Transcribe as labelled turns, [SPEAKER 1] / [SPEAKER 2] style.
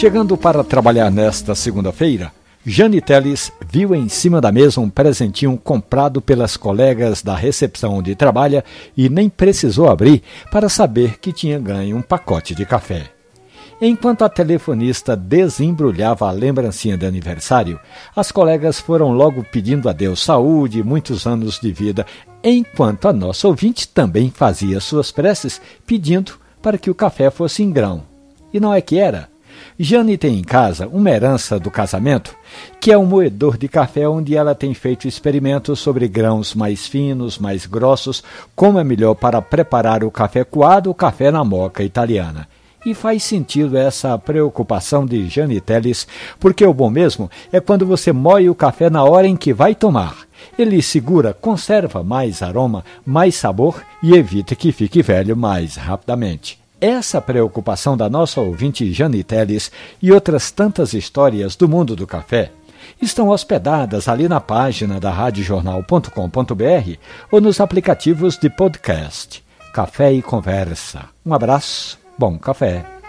[SPEAKER 1] Chegando para trabalhar nesta segunda-feira, Jane Teles viu em cima da mesa um presentinho comprado pelas colegas da recepção onde trabalha e nem precisou abrir para saber que tinha ganho um pacote de café. Enquanto a telefonista desembrulhava a lembrancinha de aniversário, as colegas foram logo pedindo a Deus saúde e muitos anos de vida, enquanto a nossa ouvinte também fazia suas preces pedindo para que o café fosse em grão. E não é que era. Jane tem em casa uma herança do casamento, que é um moedor de café onde ela tem feito experimentos sobre grãos mais finos, mais grossos, como é melhor para preparar o café coado ou café na moca italiana. E faz sentido essa preocupação de Jane Teles, porque o bom mesmo é quando você moe o café na hora em que vai tomar. Ele segura, conserva mais aroma, mais sabor e evita que fique velho mais rapidamente. Essa preocupação da nossa ouvinte Jane Teles e outras tantas histórias do mundo do café estão hospedadas ali na página da radiojornal.com.br ou nos aplicativos de podcast. Café e Conversa. Um abraço Bom café.